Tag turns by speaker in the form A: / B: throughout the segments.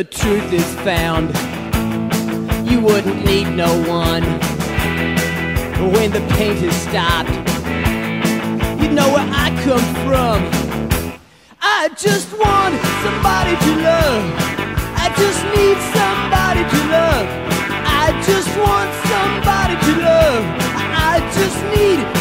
A: the truth is found, you wouldn't need no one. But when the paint has stopped, you know where I come from. I just want somebody to love. I just need somebody to love. I just want somebody to love. I just need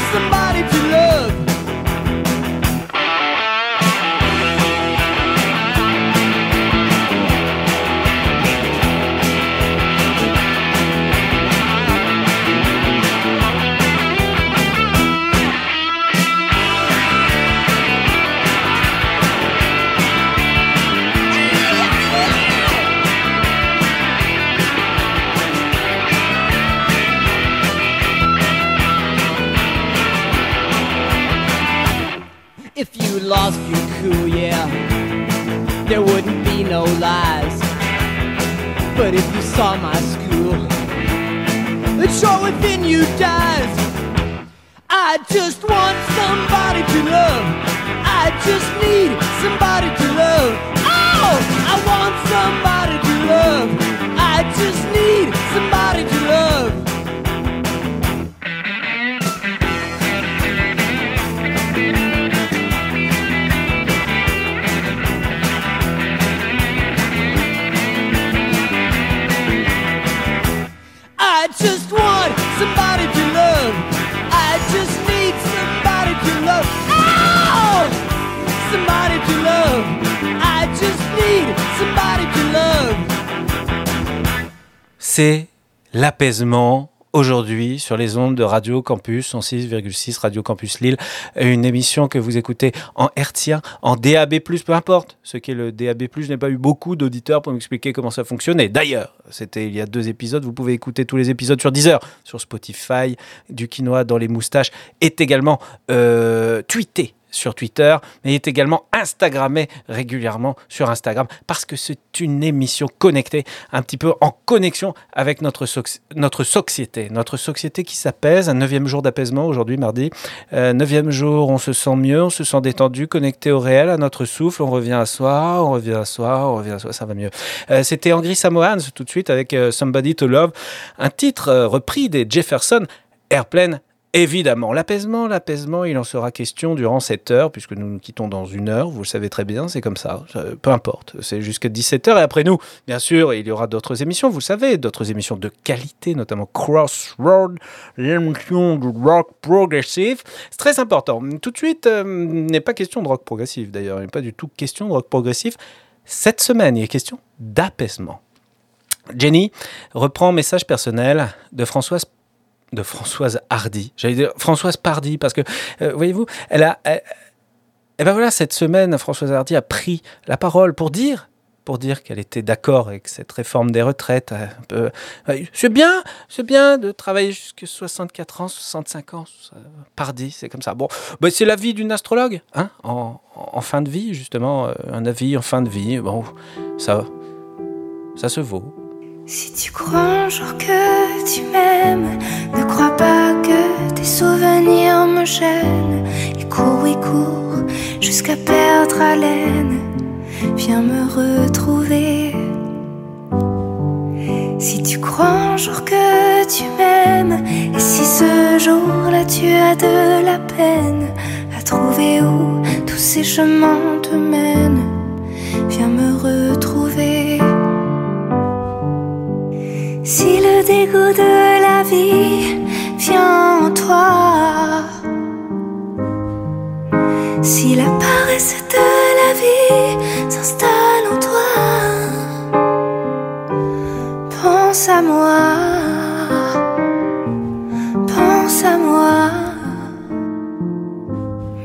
A: no lies. But if you saw my school, it sure within you dies. I just want somebody to love. I just need somebody to love. Oh, I want somebody
B: C'est l'apaisement aujourd'hui sur les ondes de Radio Campus en 6,6 Radio Campus Lille, une émission que vous écoutez en hertzien, en DAB+, peu importe ce qu'est le DAB+, je n'ai pas eu beaucoup d'auditeurs pour m'expliquer comment ça fonctionnait. D'ailleurs, c'était il y a deux épisodes, vous pouvez écouter tous les épisodes sur Deezer, sur Spotify, du quinoa dans les moustaches, est également euh, tweeté sur Twitter, mais il est également Instagrammé régulièrement sur Instagram parce que c'est une émission connectée, un petit peu en connexion avec notre, notre société. Notre société qui s'apaise, un neuvième jour d'apaisement aujourd'hui, mardi. Euh, neuvième jour, on se sent mieux, on se sent détendu, connecté au réel, à notre souffle, on revient à soi, on revient à soi, on revient à soi, ça va mieux. Euh, C'était Angry Samoans tout de suite avec euh, Somebody to Love, un titre repris des Jefferson Airplane Évidemment, l'apaisement, l'apaisement, il en sera question durant cette heure, puisque nous nous quittons dans une heure, vous le savez très bien, c'est comme ça, peu importe, c'est jusqu'à 17h, et après nous, bien sûr, il y aura d'autres émissions, vous le savez, d'autres émissions de qualité, notamment Crossroad, l'émission du rock progressif, c'est très important. Tout de suite, euh, n'est pas question de rock progressif, d'ailleurs, il n'est pas du tout question de rock progressif. Cette semaine, il est question d'apaisement. Jenny reprend message personnel de Françoise de Françoise Hardy. J'allais dire Françoise Pardy parce que euh, voyez-vous, elle a elle- et ben voilà cette semaine Françoise Hardy a pris la parole pour dire pour dire qu'elle était d'accord avec cette réforme des retraites. peu- euh, C'est bien, c'est bien de travailler jusqu'à 64 ans, 65 ans. Pardy, c'est comme ça. Bon, ben, c'est l'avis d'une astrologue, hein, en, en fin de vie justement, euh, un avis en fin de vie. Bon, ça, ça se vaut.
C: Si tu crois un jour que tu m'aimes, ne crois pas que tes souvenirs me gênent. Il court, il court, jusqu'à perdre haleine. Viens me retrouver. Si tu crois un jour que tu m'aimes, et si ce jour-là tu as de la peine à trouver où tout ces chemins te mènent, viens me retrouver. Si le dégoût de la vie vient en toi, si la paresse de la vie s'installe en toi, pense à moi, pense à moi.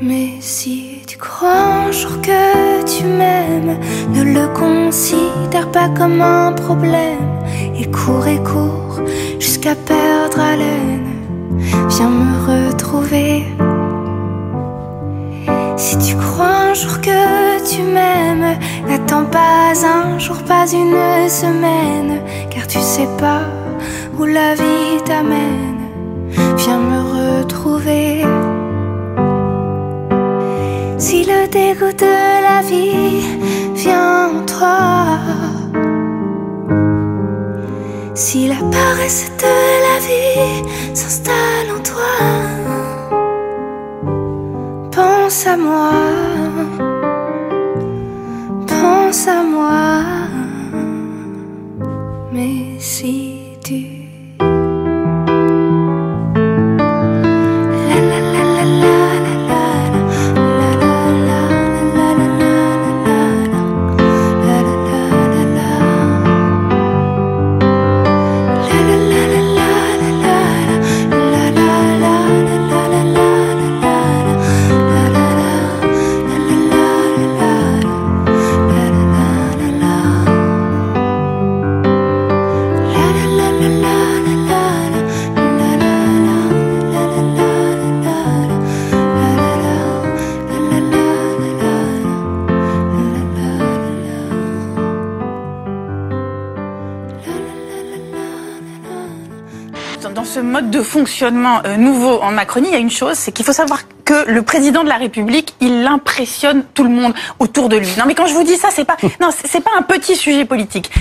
C: Mais si tu crois un jour que tu m'aimes, ne le considère pas comme un problème. Et cours et cours jusqu'à perdre haleine. Viens me retrouver. Si tu crois un jour que tu m'aimes, n'attends pas un jour, pas une semaine, car tu sais pas où la vie t'amène. Viens me retrouver. Si le dégoût de la vie vient en toi, si la paresse de la vie s'installe en toi, pense à moi, pense à moi. Mais si
D: de fonctionnement euh, nouveau en Macronie, il y a une chose, c'est qu'il faut savoir que le président de la République, il impressionne tout le monde autour de lui. Non, mais quand je vous dis ça, c'est pas, non, c'est pas un petit sujet politique.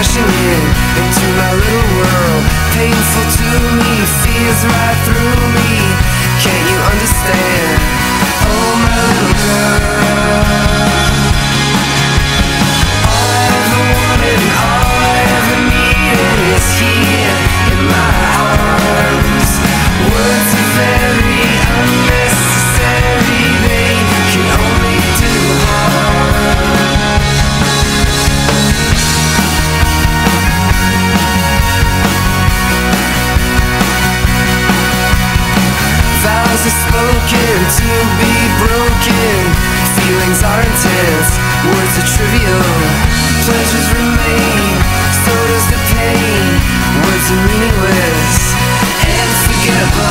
E: Crashing in into Feelings are intense, words are trivial. Pleasures remain, so does the pain. Words are meaningless and forgettable.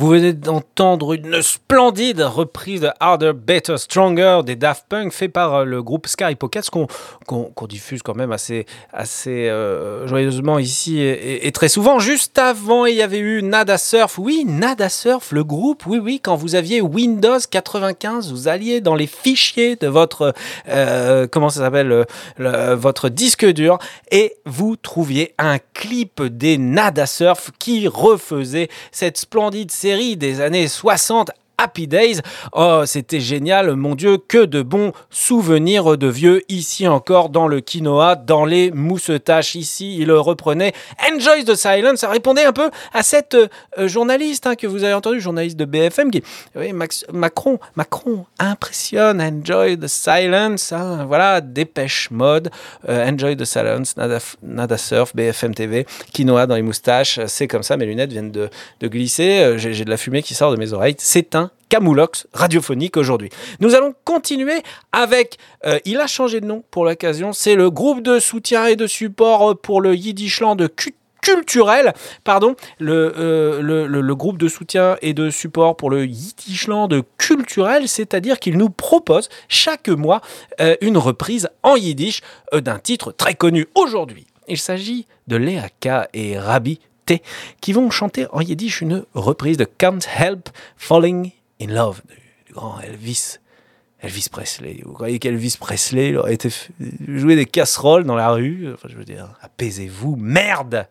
B: Vous venez d'entendre une splendide reprise de Harder, Better, Stronger des Daft Punk fait par euh, le groupe Sky Pockets qu'on diffuse quand même assez, euh, joyeusement ici et, très souvent. Juste avant, il y avait eu Nada Surf. Oui, Nada Surf, le groupe. Oui, oui, quand vous aviez Windows 95, vous alliez dans les fichiers de votre, euh, comment ça s'appelle, le- votre disque dur et vous trouviez un clip des Nada Surf qui refaisait cette splendide série des années 60 Happy Days. Oh, c'était génial, mon Dieu, que de bons souvenirs de vieux ici encore dans le quinoa, dans les moussetaches. Ici, il reprenait Enjoy the Silence. Ça répondait un peu à cette euh, journaliste hein, que vous avez entendu, journaliste de BFM, qui, oui, Macron, Macron impressionne. Enjoy the Silence. hein, voilà, dépêche mode. euh, Enjoy the Silence, nada, surf, BFM TV, quinoa dans les moustaches. C'est comme ça, mes lunettes viennent de, de glisser. Euh, j'ai de la fumée qui sort de mes oreilles. C'est un Camoulox radiophonique aujourd'hui. Nous allons continuer avec, euh, il a changé de nom pour l'occasion, c'est le groupe de soutien et de support pour le Yiddishland Cut- culturel, pardon, le, euh, le, le- groupe de soutien et de support pour le Yiddishland culturel, c'est-à-dire qu'il nous propose chaque mois euh, une reprise en yiddish d'un titre très connu aujourd'hui. Il s'agit de Léa K et Rabbi T qui vont chanter en yiddish une reprise de Can't Help Falling in Love du, grand Elvis. Elvis Presley. Vous croyez qu'Elvis Presley il aurait été jouer des casseroles dans la rue? Enfin, je veux dire, apaisez-vous, merde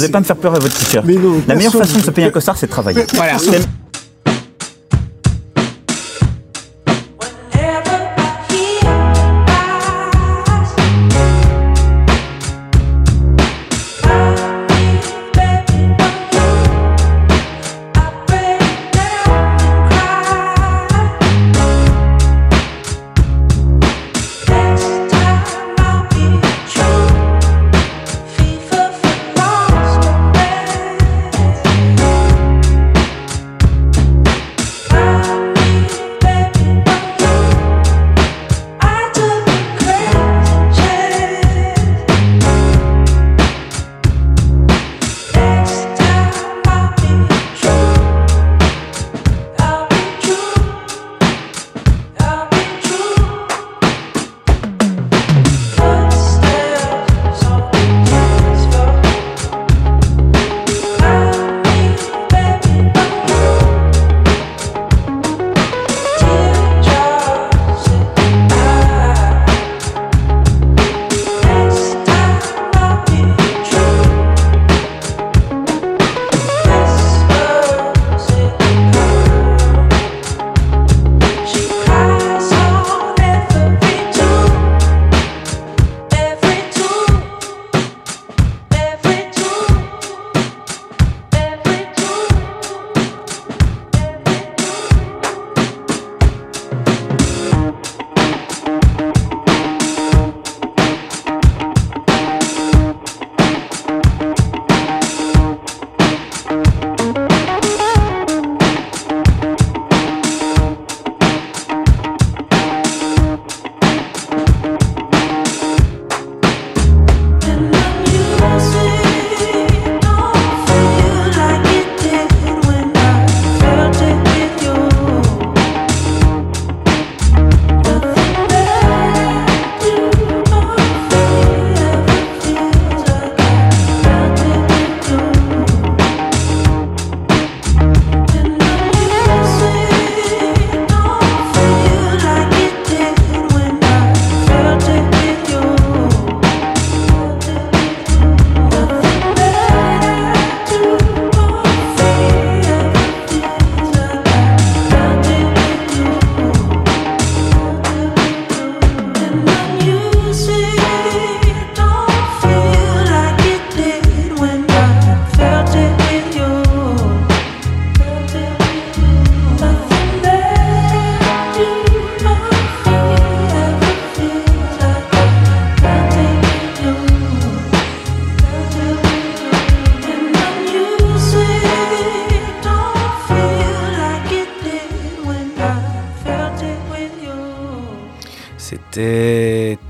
F: Vous n'allez pas me faire pleurer à votre t-shirt. La meilleure façon de se payer un costard, c'est de travailler.
B: Voilà.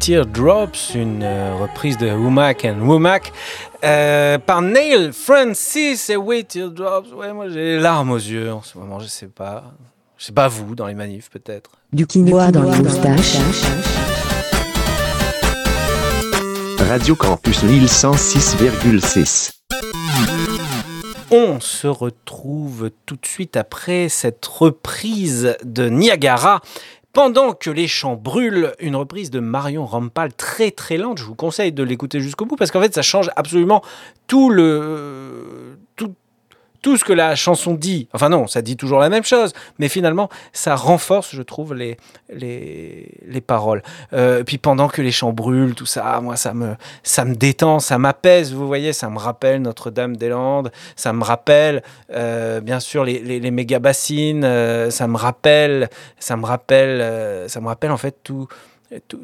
B: Teardrops, une euh, reprise de Womack and Womack euh, par Neil Francis. Et oui, Teardrops, ouais, moi j'ai les larmes aux yeux en ce moment, je sais pas. Je sais pas vous, dans les manifs peut-être.
G: Du quinoa dans les moustaches.
H: Radio Campus Lille 106,6.
B: On se retrouve tout de suite après cette reprise de Niagara. Pendant que les champs brûlent, une reprise de Marion Rampal très très lente. Je vous conseille de l'écouter jusqu'au bout parce qu'en fait ça change absolument tout le tout, tout ce que la chanson dit. Enfin non, ça dit toujours la même chose, mais finalement, ça renforce, je trouve, les, les, les paroles. Euh, puis pendant que les champs brûlent, tout ça, moi, ça me, ça me détend, ça m'apaise, vous voyez, ça me rappelle Notre-Dame-des-Landes, ça me rappelle, euh, bien sûr, les, les, les méga bassines, euh, ça me rappelle, ça me rappelle, ça me rappelle en fait tout-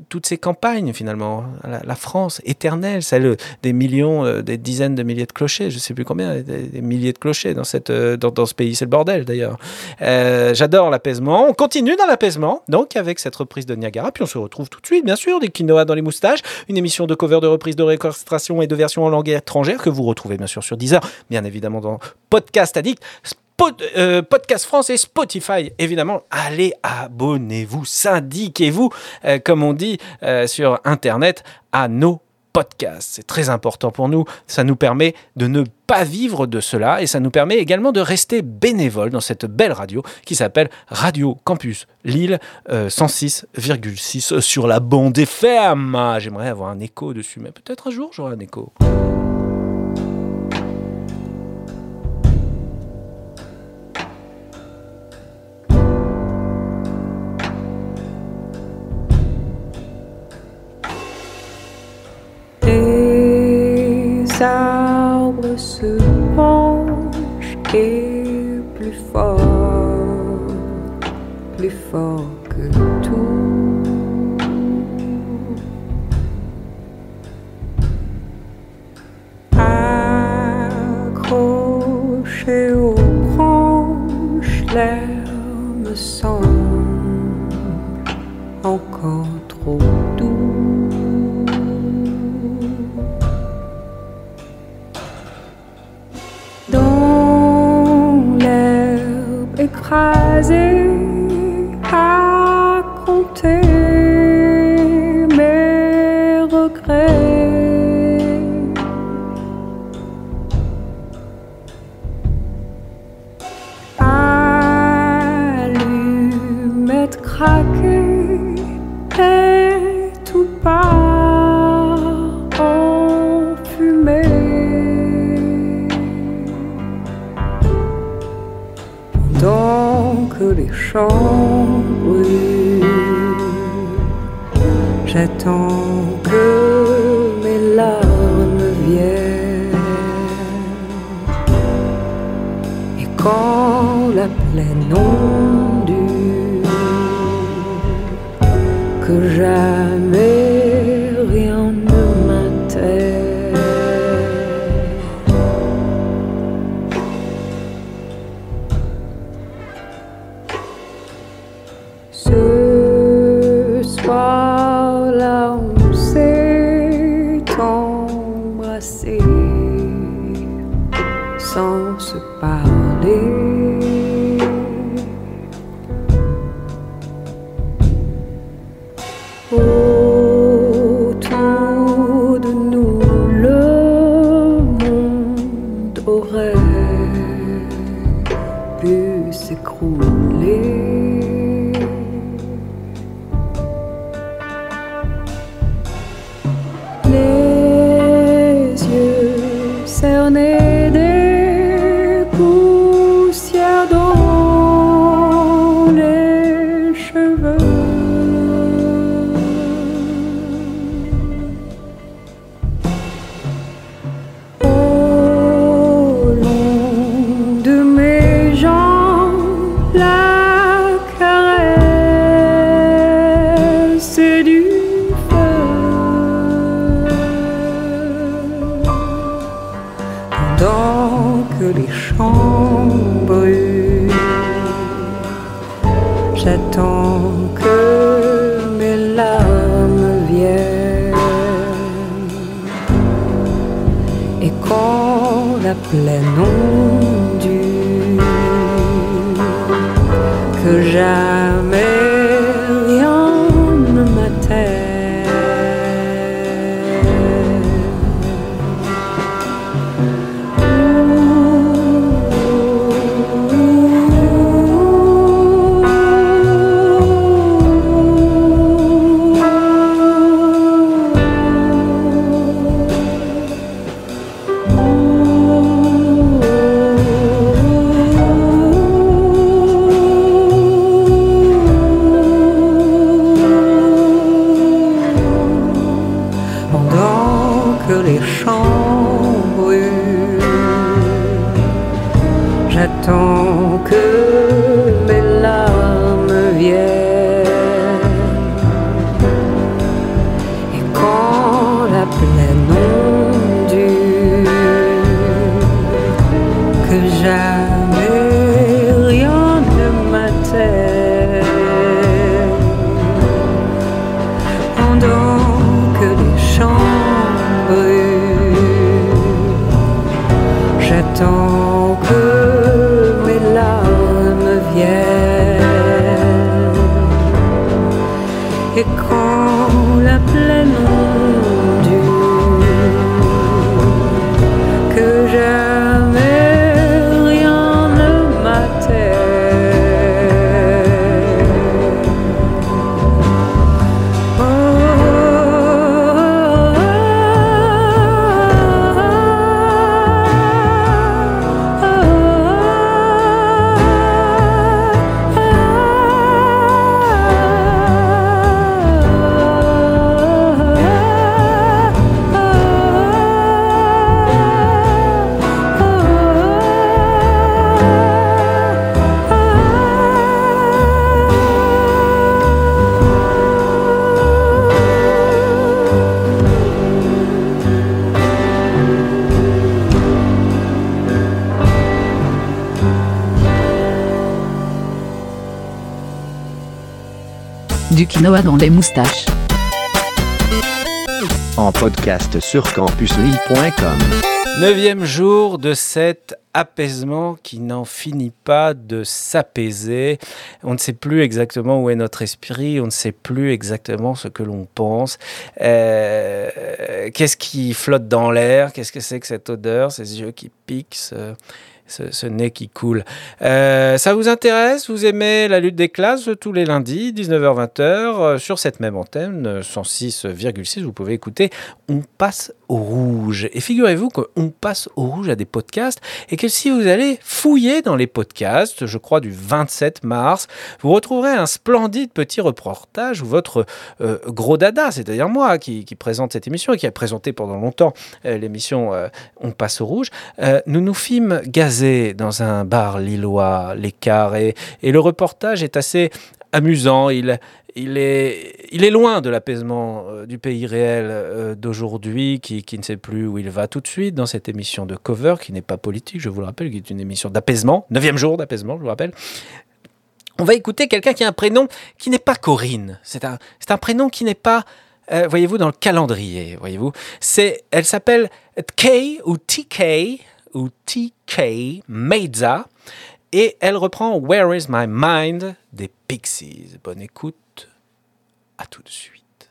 B: toutes ces campagnes finalement, la, la France éternelle, celle des millions, euh, des dizaines de milliers de clochers, je sais plus combien, des, milliers de clochers dans, cette, euh, dans ce pays, c'est le bordel d'ailleurs. Euh, J'adore l'apaisement, on continue dans l'apaisement, donc avec cette reprise de Niagara, puis on se retrouve tout de suite bien sûr, des quinoa dans les moustaches, une émission de cover de reprise de réorchestration et de version en langue étrangère que vous retrouvez bien sûr sur Deezer, bien évidemment dans Podcast Addict. Euh, Podcast France et Spotify, évidemment. Allez, abonnez-vous, syndiquez-vous, euh, comme on dit euh, sur Internet, à nos podcasts. C'est très important pour nous. Ça nous permet de ne pas vivre de cela et ça nous permet également de rester bénévole dans cette belle radio qui s'appelle Radio Campus Lille euh, 106,6 sur la bande FM. Ah, J'aimerais avoir un écho dessus, mais peut-être un jour j'aurai un écho.
I: Les arbres se penchent et Ce Du
G: quinoa dans les moustaches.
H: En podcast sur campuslille.com.
B: Neuvième jour de cet apaisement qui n'en finit pas de s'apaiser. On ne sait plus exactement où est notre esprit, on ne sait plus exactement ce que l'on pense. Euh, Qu'est-ce qui flotte dans l'air? Qu'est-ce que c'est que cette odeur Ces yeux qui piquent ce, ce- nez qui coule. Euh, ça vous intéresse? Vous aimez la lutte des classes tous les lundis, 19h-20h, euh, sur cette même antenne, euh, 106,6, vous pouvez écouter On passe au rouge. Et figurez-vous qu'on passe au rouge à des podcasts et que si vous allez fouiller dans les podcasts, je crois du 27 mars, vous retrouverez un splendide petit reportage où votre euh, gros dada, c'est-à-dire moi qui, présente cette émission et qui a présenté pendant longtemps euh, l'émission euh, On passe au rouge, euh, nous nous fîmes dans un bar lillois, l'écart, et, le reportage est assez amusant. Il, est, loin de l'apaisement euh, du pays réel euh, d'aujourd'hui, qui, ne sait plus où il va tout de suite dans cette émission de cover, qui n'est pas politique, je vous le rappelle, qui est une émission d'apaisement, neuvième jour d'apaisement, je vous rappelle. On va écouter quelqu'un qui a un prénom qui n'est pas Corinne. C'est un, prénom qui n'est pas, euh, voyez-vous, dans le calendrier. Voyez-vous, elle s'appelle K ou TK ou TK Meiza et elle reprend Where is my mind des Pixies. Bonne écoute. À tout de suite.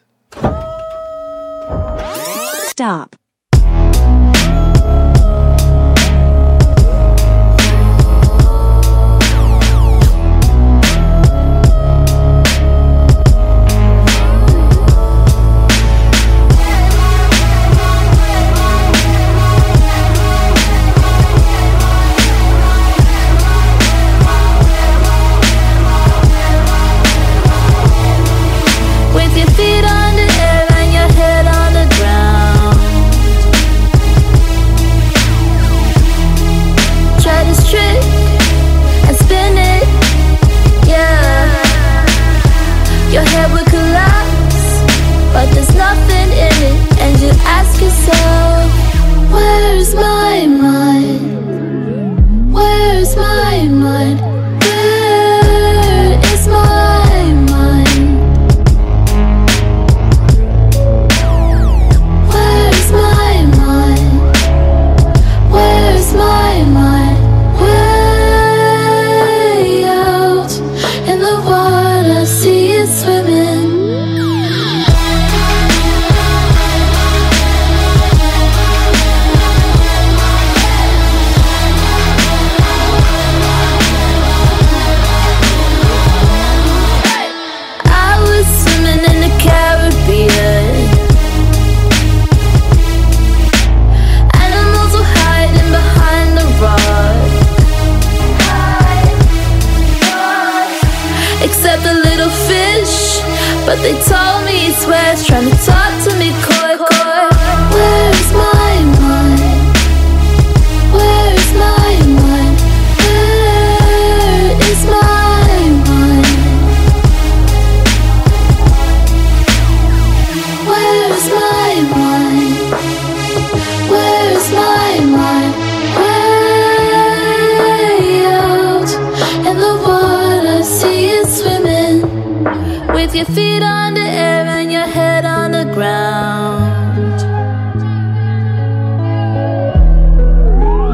J: Your feet on the air and your head on the ground.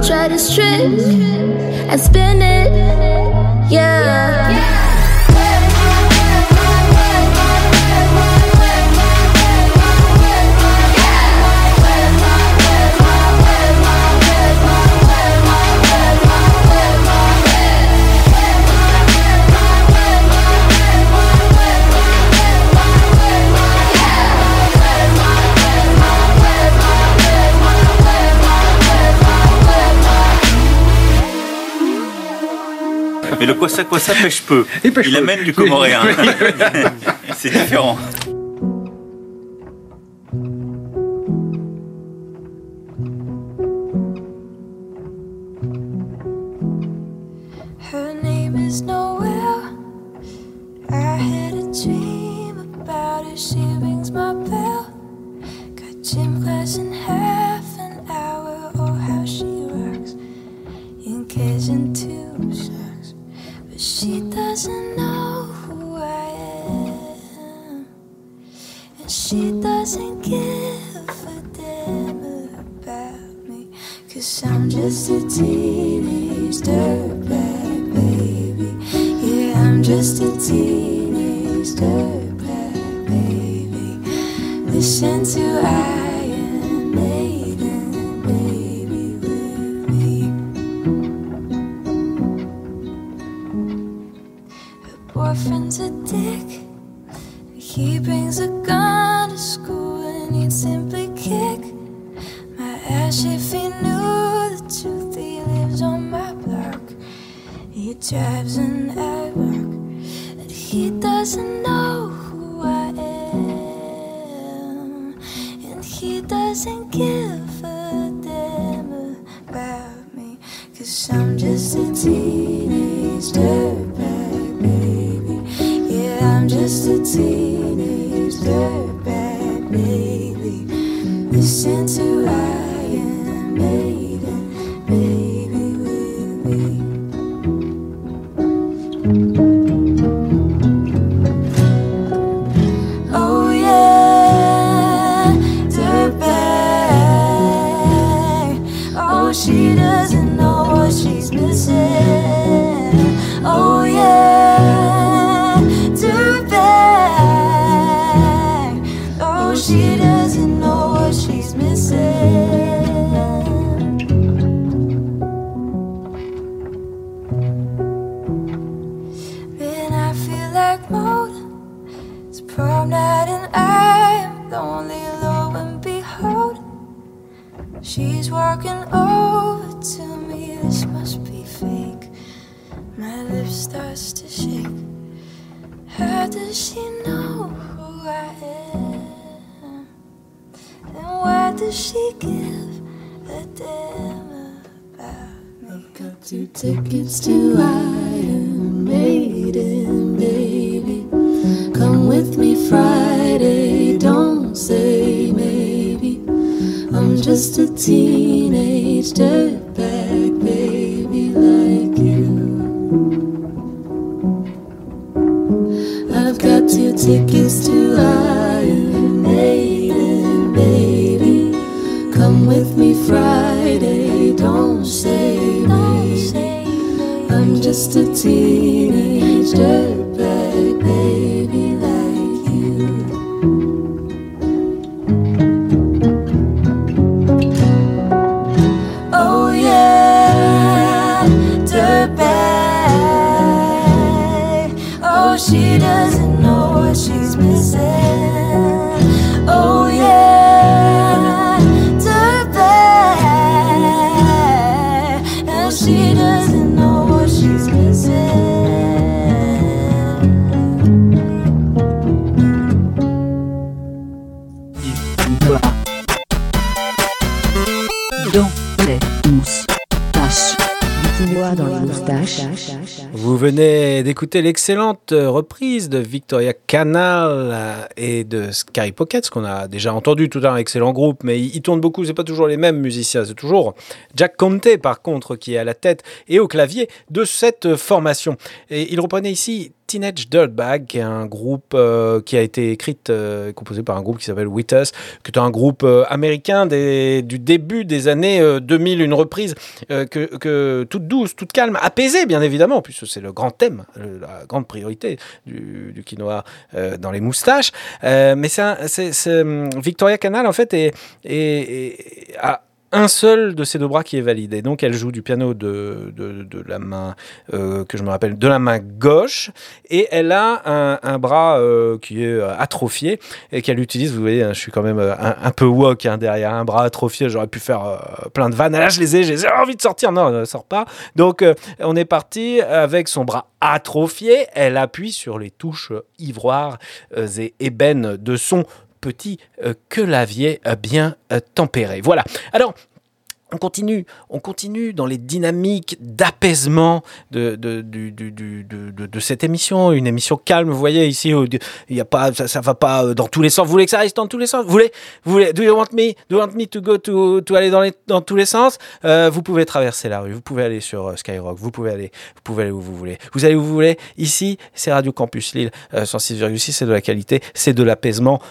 J: Try this trick and spin it, yeah.
K: Quoi ça quoi ça pêche peu. Il amène du comoréen. C'est différent.
C: Boyfriend's a dick. He brings a gun to school and he'd simply kick my ass if he knew the truth. He lives on my block. He drives an Airlock and he doesn't know who I am. And he doesn't give a damn about me. Cause I'm just a teenage dirtbag
B: l'excellente reprise de Victoria Canal euh, et de Scary Pockets qu'on a déjà entendu, tout un excellent groupe, mais ils tournent beaucoup, c'est pas toujours les mêmes musiciens, c'est toujours Jack Conte par contre qui est à la tête et au clavier de cette formation. Et il reprenait ici Teenage Dirtbag, qui est un groupe euh, qui a été écrit, euh, composé par un groupe qui s'appelle With Us, qui est un groupe euh, américain des- du début des années euh, 2000, une reprise euh, que, que toute douce, toute calme, apaisée bien évidemment, puisque c'est le grand thème, la grande priorité du, du quinoa euh, dans les moustaches. Euh, mais c'est hum, Victoria Canal en fait est- est- a un seul de ses deux bras qui est valide. Et donc, elle joue du piano de, de, la main, euh, que je me rappelle, de la main gauche. Et elle a un, bras euh, qui est euh, atrophié et qu'elle utilise. Vous voyez, hein, je suis quand même un, peu woke hein, derrière un bras atrophié. J'aurais pu faire plein de vannes. Là, je les ai, j'ai envie de sortir. Non, ne sort pas. Donc, on est parti avec son bras atrophié. Elle appuie sur les touches ivoires euh, et ébènes de son petit euh, clavier euh, bien euh, tempéré. Voilà. Alors,
L: on continue, on continue dans les dynamiques d'apaisement de, cette émission, une émission calme. Vous voyez ici, il y a pas, ça, ça va pas euh, dans tous les sens. Vous voulez que ça aille dans tous les sens? Vous voulez, vous voulez, do you want me, do you want me to go to, to aller dans, les, dans tous les sens? Euh, Vous pouvez traverser la rue, vous pouvez aller sur euh, Skyrock, vous pouvez aller, vous pouvez aller où vous voulez. Vous allez où vous voulez. Ici, c'est Radio Campus Lille, euh, 106,6, c'est de la qualité, c'est de l'apaisement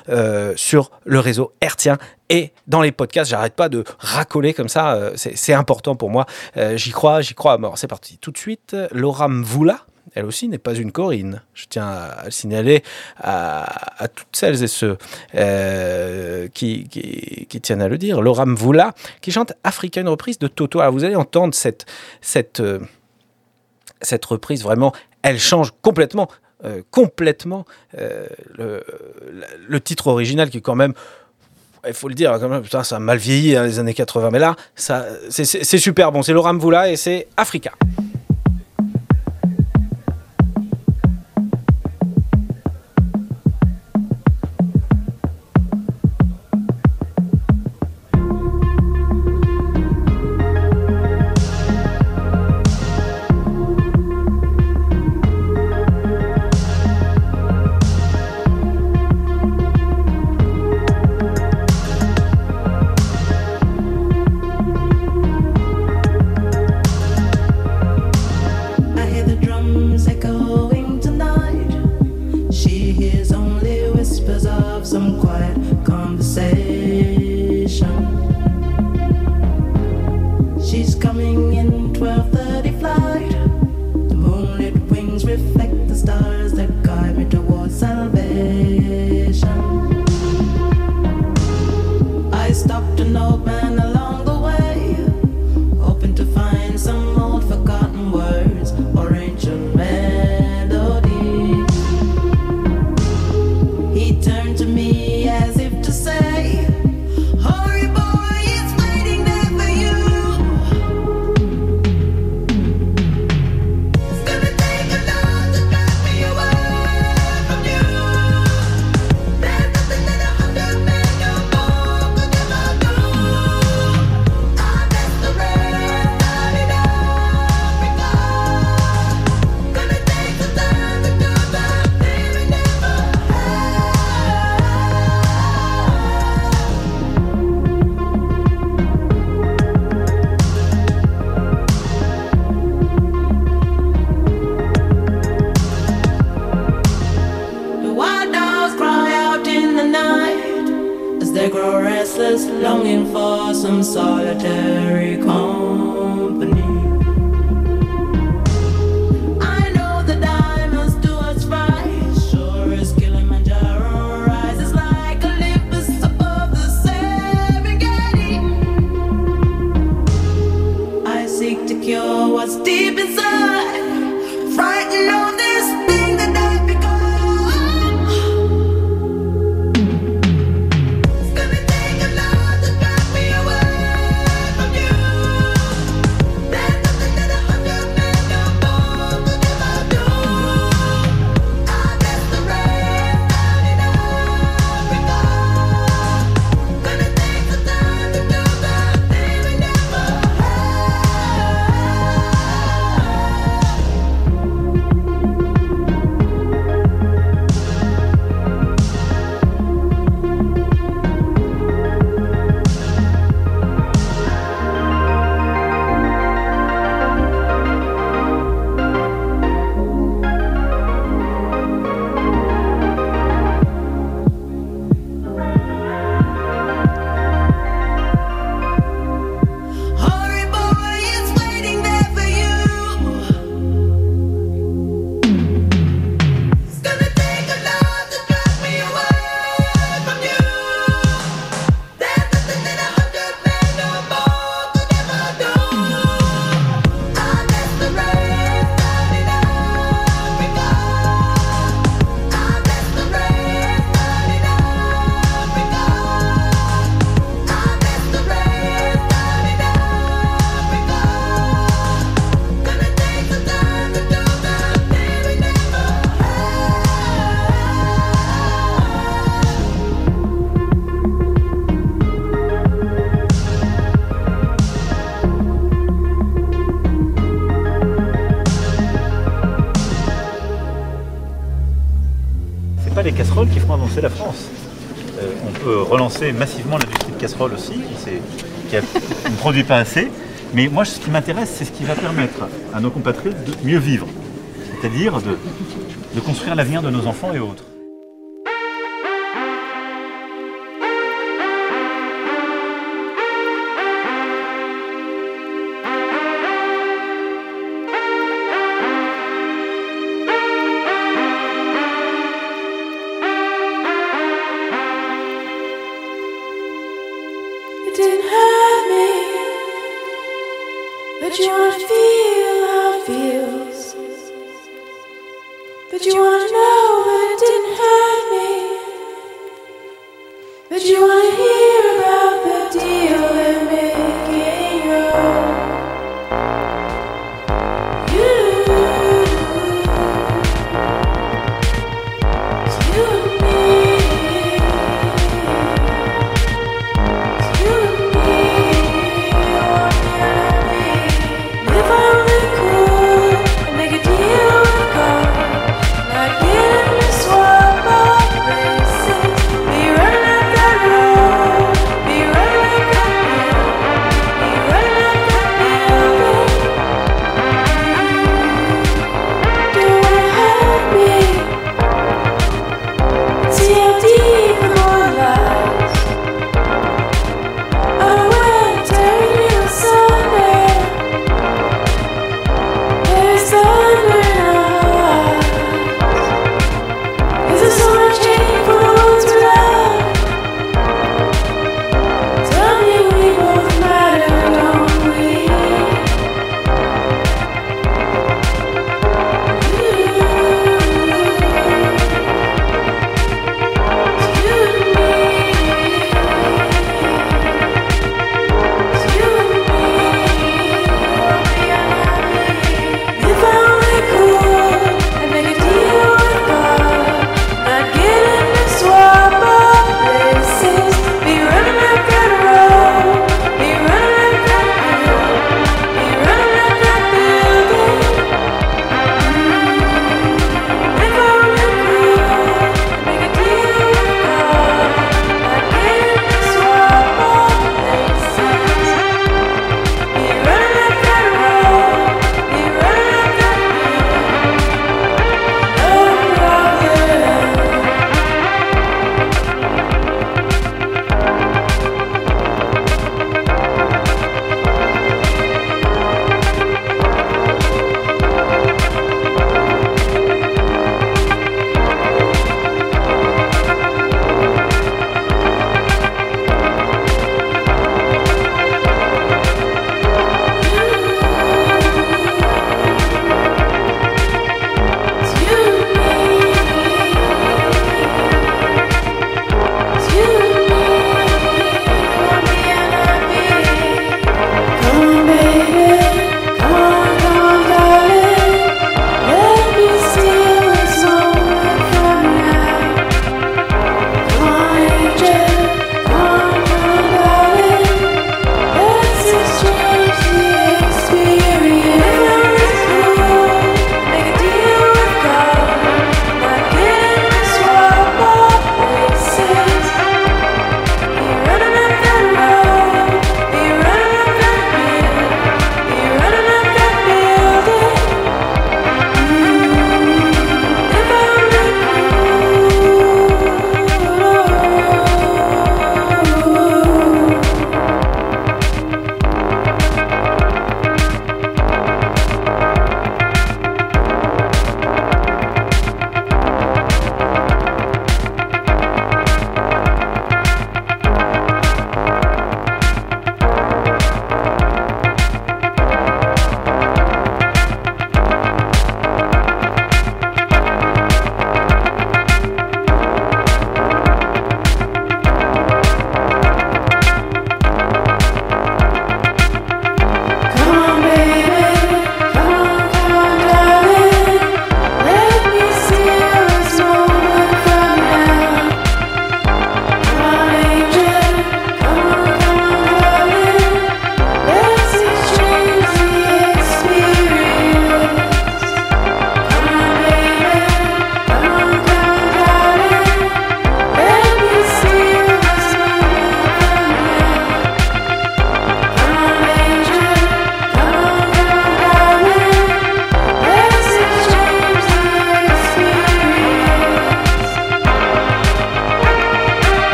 L: sur le réseau hertien et dans les podcasts, j'arrête pas de racoler comme ça. euh, c'est important pour moi. Euh, j'y crois, j'y crois à. C'est parti. Tout de suite, Laura Mvoula. Elle aussi n'est pas une Corinne. Je tiens à le signaler à, toutes celles et ceux euh, qui, tiennent à le dire. Laura Mvoula, qui chante Africa, une reprise de Toto. Alors vous allez entendre cette, cette, cette reprise vraiment, elle change complètement, complètement le, le titre original qui est quand même il faut le dire, ça a mal vieilli hein, les années 80, mais là, c'est- super bon. C'est Laura Mvoula et c'est Africa.
M: Avancer la France. Euh, on peut relancer massivement l'industrie de casseroles aussi, qui, ne produit pas assez. Mais moi, ce qui m'intéresse, c'est ce qui va permettre à nos compatriotes de mieux vivre, c'est-à-dire de construire l'avenir de nos enfants et autres.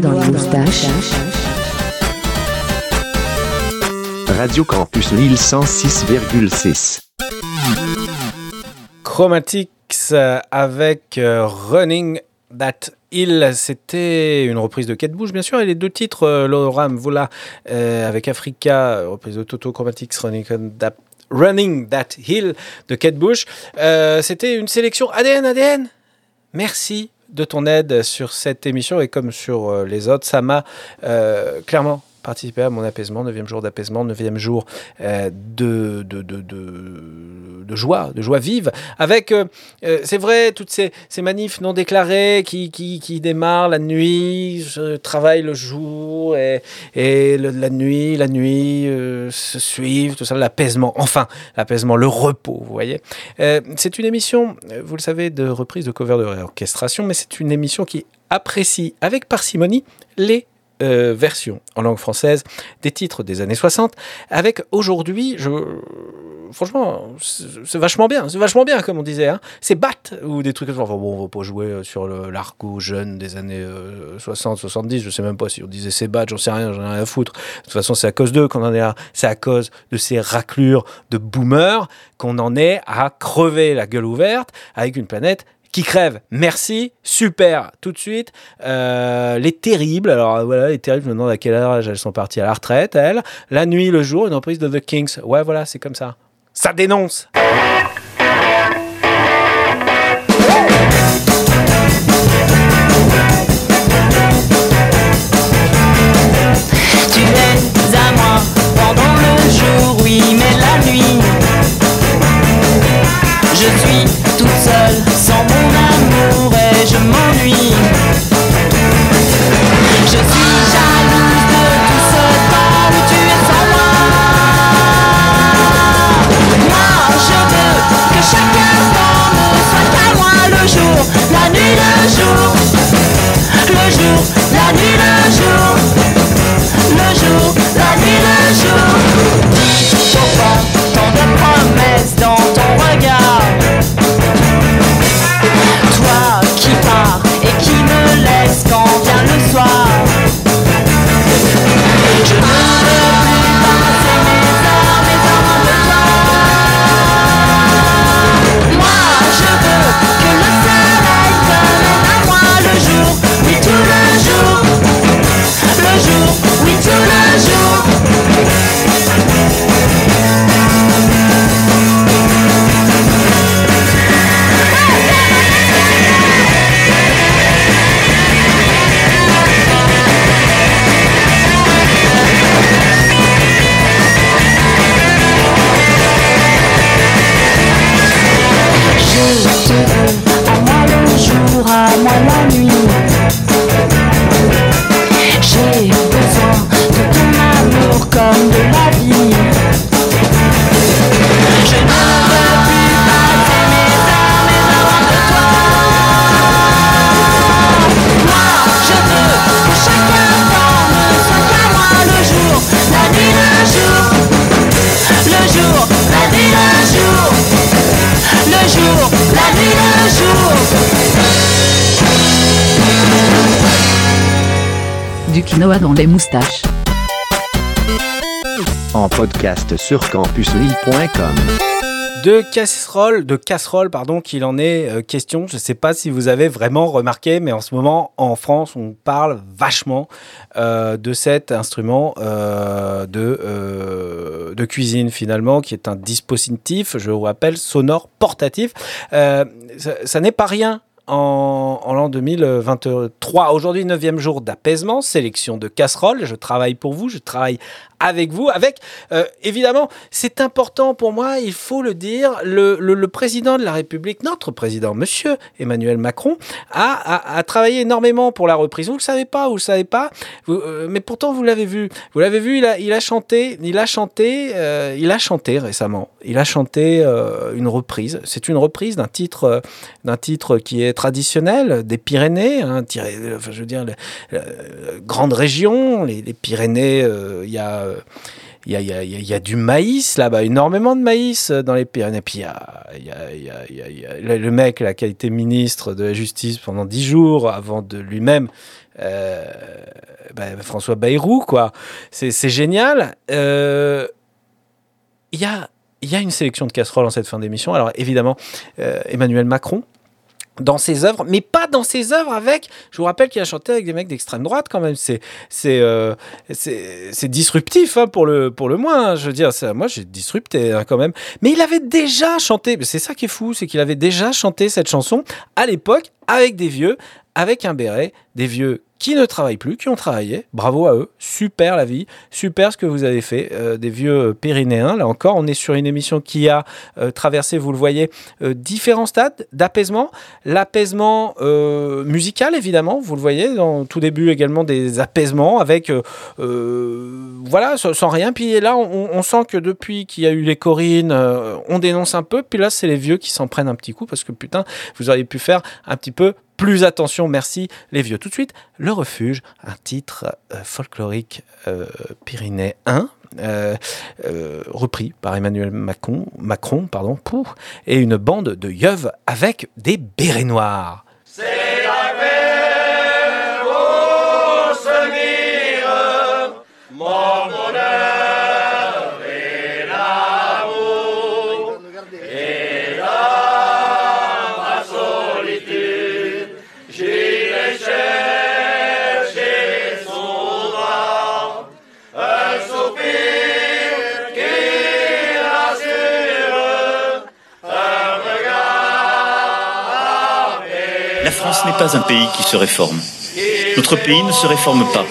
G: Dans les moustaches.
H: Radio Campus Lille 106,6.
B: Chromatics euh, avec euh, Running That Hill, c'était une reprise de Kate Bush, bien sûr, et les deux titres, euh, Laura Mvula euh, avec Africa, reprise de Toto Chromatics, Running That, Running That Hill de Kate Bush, euh, c'était une sélection ADN, ADN. Merci de ton aide sur cette émission et comme sur euh, les autres, ça m'a euh, clairement participé à mon apaisement, 9e jour d'apaisement, 9e jour euh, de, de, de, de, joie, de joie vive, avec, euh, euh, c'est vrai, toutes ces, ces manifs non déclarés qui, qui, qui démarrent la nuit, je travaille le jour et, et la nuit, la nuit se suivent, tout ça, l'apaisement, enfin, l'apaisement, le repos, vous voyez. C'est une émission, vous le savez, de reprise de cover de réorchestration, mais c'est une émission qui apprécie avec parcimonie les euh, versions en langue française des titres des années 60 avec aujourd'hui je franchement c'est vachement bien c'est vachement bien comme on disait hein. c'est bat ou des trucs comme ça. Bon on va pas jouer euh, sur l'argot jeune des années euh, 60 70 je sais même pas si on disait c'est bat j'en sais rien j'en ai rien à foutre. De toute façon c'est à cause d'eux qu'on en est là c'est à cause de ces raclures de boomers qu'on en est à crever la gueule ouverte avec une planète qui crève. Merci, super, tout de suite. Euh, les terribles, alors euh, voilà, les terribles, je me à quel âge elles sont parties à la retraite, elles. La nuit, le jour, une reprise de The Kings. Ouais, voilà, c'est comme ça. Ça dénonce.
N: Tu es à moi pendant le jour, oui, mais la nuit. Je suis toute seule sans amour et je m'ennuie. Je suis jalouse de tout ce temps où tu es sans moi. Je veux que chaque instant ne soit qu'à moi le jour, la nuit, le jour. Le jour, la nuit, le jour. Dans
G: les moustaches.
H: En podcast sur campuslille.com.
B: De casserole, de casserole, pardon, qu'il en est euh, question. Je ne sais pas si vous avez vraiment remarqué, mais en ce moment, en France, on parle vachement euh, de cet instrument euh, de, euh, de cuisine, finalement, qui est un dispositif, je vous rappelle, sonore portatif. Euh, ça, ça n'est pas rien en, en l'an 2023. Aujourd'hui, 9e jour d'apaisement, sélection de casseroles. Je travaille pour vous, je travaille avec vous, avec, euh, évidemment, c'est important pour moi, il faut le dire, le, président de la République, notre président, monsieur Emmanuel Macron, a, travaillé énormément pour la reprise. Vous ne le savez pas, vous ne le savez pas, euh, mais pourtant vous l'avez vu. Vous l'avez vu, il a, chanté, il a chanté, euh, il a chanté récemment. Il a chanté une reprise. C'est une reprise d'un titre, d'un titre qui est traditionnel des Pyrénées, hein, tiré- enfin, je veux dire, le- grande région, les, les Pyrénées, il y a euh, il y a, il y a- du maïs là-bas, énormément de maïs euh, dans les Pyrénées. Puis il y a, le- mec qui a été ministre de la Justice pendant dix jours avant de lui-même euh, ben, François Bayrou, quoi. C'est génial. Euh, Il y, a, une sélection de casseroles en cette fin d'émission. Alors évidemment, euh, Emmanuel Macron, dans ses œuvres, mais pas dans ses œuvres avec. Je vous rappelle qu'il a chanté avec des mecs d'extrême droite quand même. C'est c'est euh, c'est disruptif hein, pour le pour le moins. hein. Je veux dire, ça, moi j'ai disrupté hein, quand même. Mais il avait déjà chanté. C'est ça qui est fou, c'est qu'il avait déjà chanté cette chanson à l'époque avec des vieux, avec un béret, des vieux qui ne travaillent plus, qui ont travaillé. Bravo à eux. Super la vie. Super ce que vous avez fait. Euh, des vieux pyrénéens. Là encore, on est sur une émission qui a euh, traversé, vous le voyez, euh, différents stades d'apaisement. L'apaisement euh, musical, évidemment. Vous le voyez, dans tout début également des apaisements avec, euh, euh, voilà, sans, rien. Puis là, on, on sent que depuis qu'il y a eu les Corines, euh, on dénonce un peu. Puis là, c'est les vieux qui s'en prennent un petit coup parce que putain, vous auriez pu faire un petit peu plus attention, merci les vieux. Tout de suite, Le Refuge, un titre euh, folklorique euh, pyrénéen, euh, euh, repris par Emmanuel Macron, Macron pardon, et une bande de yeuves avec des bérets noirs.
K: France n'est pas un pays qui se réforme. Notre pays ne se réforme pas.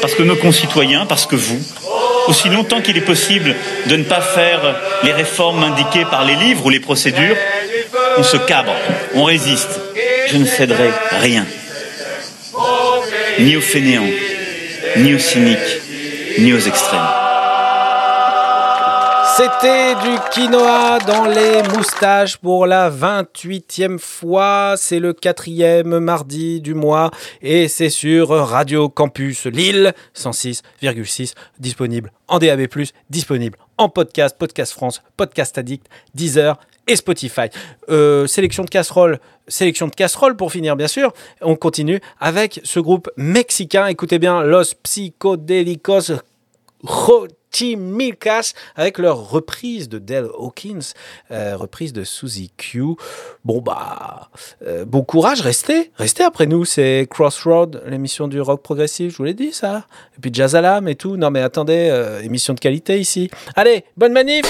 K: Parce que nos concitoyens, parce que vous, aussi longtemps qu'il est possible de ne pas faire les réformes indiquées par les livres ou les procédures, on se cabre, on résiste. Je ne céderai rien. Ni aux fainéants, ni aux cyniques, ni aux extrêmes.
B: C'était du quinoa dans les moustaches pour la 28e fois. C'est le quatrième mardi du mois et c'est sur Radio Campus Lille 106,6 disponible en DAB+, disponible en podcast, Podcast France, Podcast Addict, Deezer et Spotify. Euh, sélection de casseroles, sélection de casseroles pour finir bien sûr. On continue avec ce groupe mexicain. Écoutez bien, Los Psicodélicos Milkas avec leur reprise de Dell Hawkins, euh, reprise de Suzy Q. Bon bah, euh, bon courage, restez, restez après nous. C'est Crossroad, l'émission du rock progressif, je vous l'ai dit ça. Et puis Jazz Alarm et tout. Non mais attendez, euh, émission de qualité ici. Allez, bonne manif.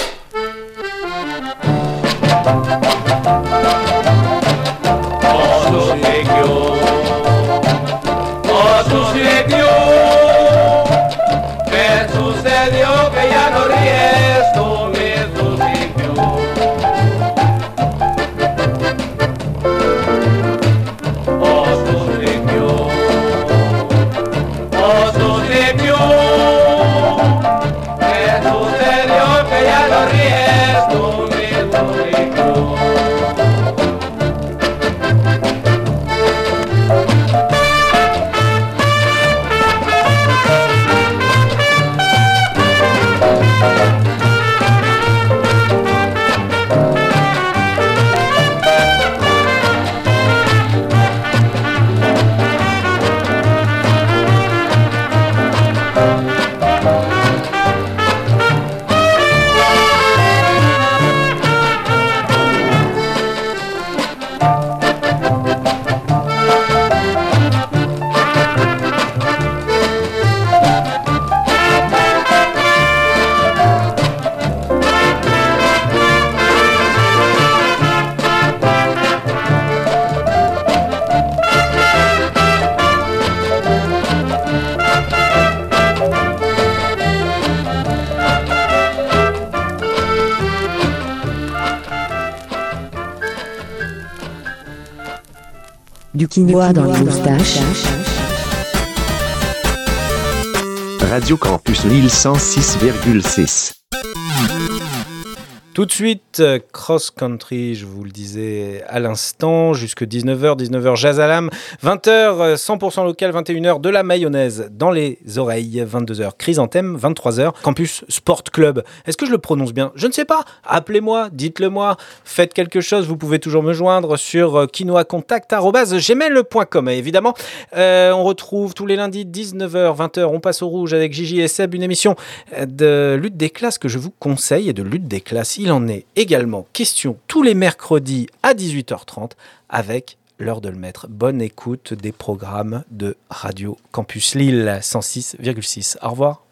G: Quinoa dans les moustaches.
H: Radio Campus Lille 106,6.
B: Tout de suite, euh, Cross Country, je vous le disais à l'instant, jusque 19h, 19h Jazz à l'âme, 20h euh, 100% local, 21h de la mayonnaise dans les oreilles, 22h Chrysanthème, 23h Campus Sport Club. Est-ce que je le prononce bien? Je ne sais pas. Appelez-moi, dites-le moi, faites quelque chose, vous pouvez toujours me joindre sur euh, quinoacontact@gmail.com. Évidemment, euh, on retrouve tous les lundis 19h, 20h, on passe au rouge avec Gigi et Seb, une émission de lutte des classes que je vous conseille et de lutte des classes. Il en est également tous les mercredis à 18h30 avec l'heure de le mettre. Bonne écoute des programmes de Radio Campus Lille 106,6. Au revoir.